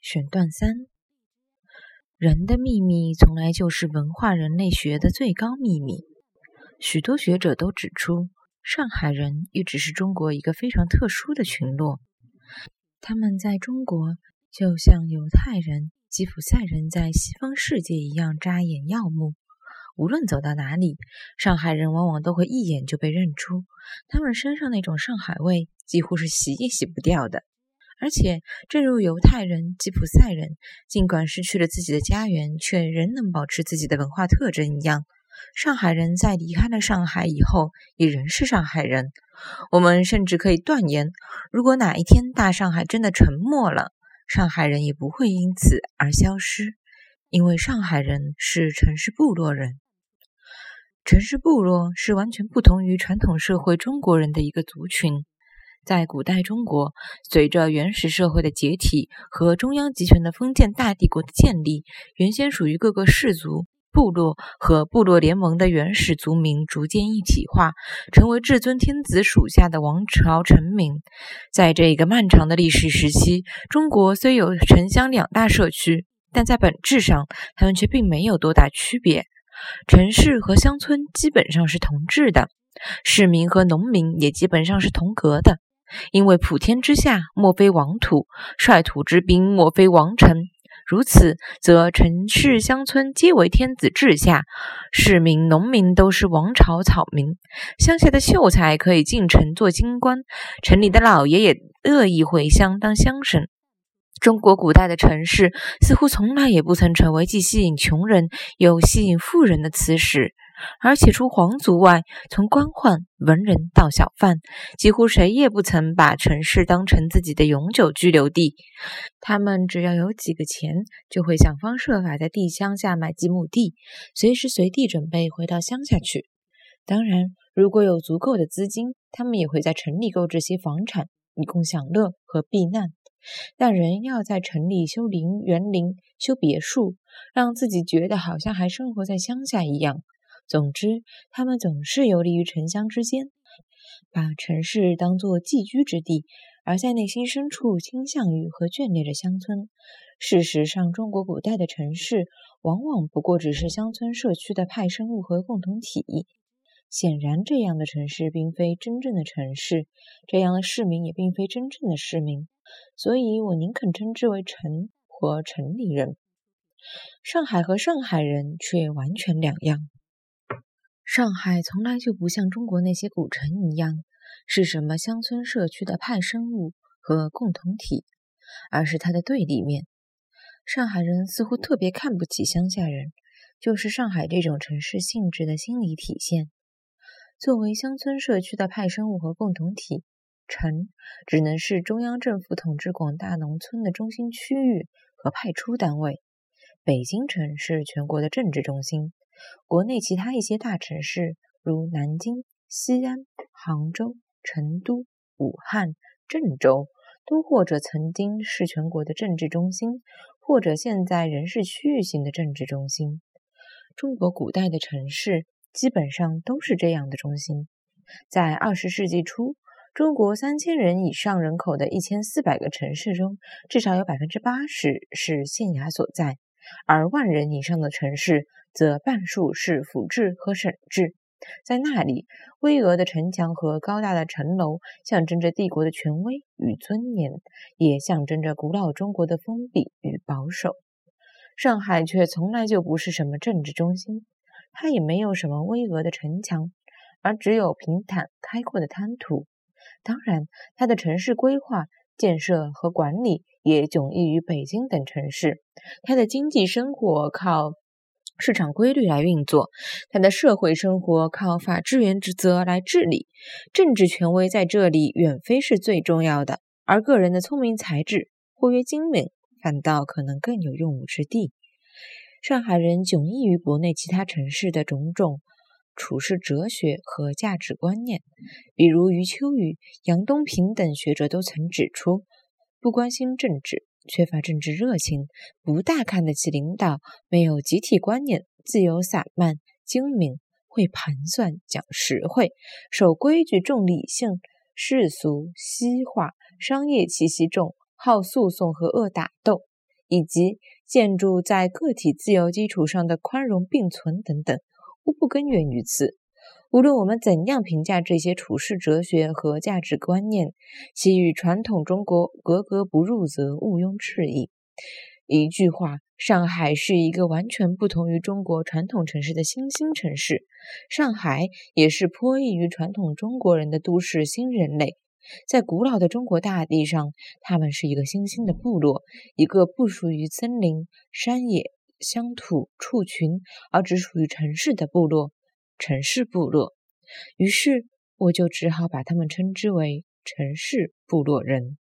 选段三：人的秘密从来就是文化人类学的最高秘密。许多学者都指出，上海人一直是中国一个非常特殊的群落。他们在中国就像犹太人、吉普赛人在西方世界一样扎眼耀目。无论走到哪里，上海人往往都会一眼就被认出。他们身上那种上海味几乎是洗也洗不掉的。而且，正如犹太人、吉普赛人尽管失去了自己的家园，却仍能保持自己的文化特征一样，上海人在离开了上海以后，也仍是上海人。我们甚至可以断言，如果哪一天大上海真的沉没了，上海人也不会因此而消失，因为上海人是城市部落人。城市部落是完全不同于传统社会中国人的一个族群。在古代中国，随着原始社会的解体和中央集权的封建大帝国的建立，原先属于各个氏族、部落和部落联盟的原始族民逐渐一体化，成为至尊天子属下的王朝臣民。在这个漫长的历史时期，中国虽有城乡两大社区，但在本质上，它们却并没有多大区别。城市和乡村基本上是同质的，市民和农民也基本上是同格的。因为普天之下莫非王土，率土之滨莫非王臣。如此，则城市乡村皆为天子治下，市民农民都是王朝草民。乡下的秀才可以进城做京官，城里的老爷也乐意回乡当乡绅。中国古代的城市似乎从来也不曾成为既吸引穷人又吸引富人的磁石。而且除皇族外，从官宦、文人到小贩，几乎谁也不曾把城市当成自己的永久居留地。他们只要有几个钱，就会想方设法在地乡下买几亩地，随时随地准备回到乡下去。当然，如果有足够的资金，他们也会在城里购置些房产，以供享乐和避难。但人要在城里修林园林、修别墅，让自己觉得好像还生活在乡下一样。总之，他们总是游离于城乡之间，把城市当作寄居之地，而在内心深处倾向于和眷恋着乡村。事实上，中国古代的城市往往不过只是乡村社区的派生物和共同体。显然，这样的城市并非真正的城市，这样的市民也并非真正的市民。所以我宁肯称之为城或城里人。上海和上海人却完全两样。上海从来就不像中国那些古城一样，是什么乡村社区的派生物和共同体，而是它的对立面。上海人似乎特别看不起乡下人，就是上海这种城市性质的心理体现。作为乡村社区的派生物和共同体，城只能是中央政府统治广大农村的中心区域和派出单位。北京城是全国的政治中心。国内其他一些大城市，如南京、西安、杭州、成都、武汉、郑州，都或者曾经是全国的政治中心，或者现在仍是区域性的政治中心。中国古代的城市基本上都是这样的中心。在二十世纪初，中国三千人以上人口的一千四百个城市中，至少有百分之八十是县衙所在，而万人以上的城市。则半数是府治和省治，在那里，巍峨的城墙和高大的城楼象征着帝国的权威与尊严，也象征着古老中国的封闭与保守。上海却从来就不是什么政治中心，它也没有什么巍峨的城墙，而只有平坦开阔的滩涂。当然，它的城市规划、建设和管理也迥异于北京等城市。它的经济生活靠。市场规律来运作，他的社会生活靠法治原则来治理，政治权威在这里远非是最重要的，而个人的聪明才智或曰精明，反倒可能更有用武之地。上海人迥异于国内其他城市的种种处事哲学和价值观念，比如余秋雨、杨东平等学者都曾指出，不关心政治。缺乏政治热情，不大看得起领导，没有集体观念，自由散漫，精明，会盘算，讲实惠，守规矩，重理性，世俗西化，商业气息重，好诉讼和恶打斗，以及建筑在个体自由基础上的宽容并存等等，无不根源于此。无论我们怎样评价这些处世哲学和价值观念，其与传统中国格格不入，则毋庸置疑。一句话，上海是一个完全不同于中国传统城市的新兴城市。上海也是颇异于传统中国人的都市新人类。在古老的中国大地上，他们是一个新兴的部落，一个不属于森林、山野、乡土、畜群，而只属于城市的部落——城市部落。于是，我就只好把他们称之为城市部落人。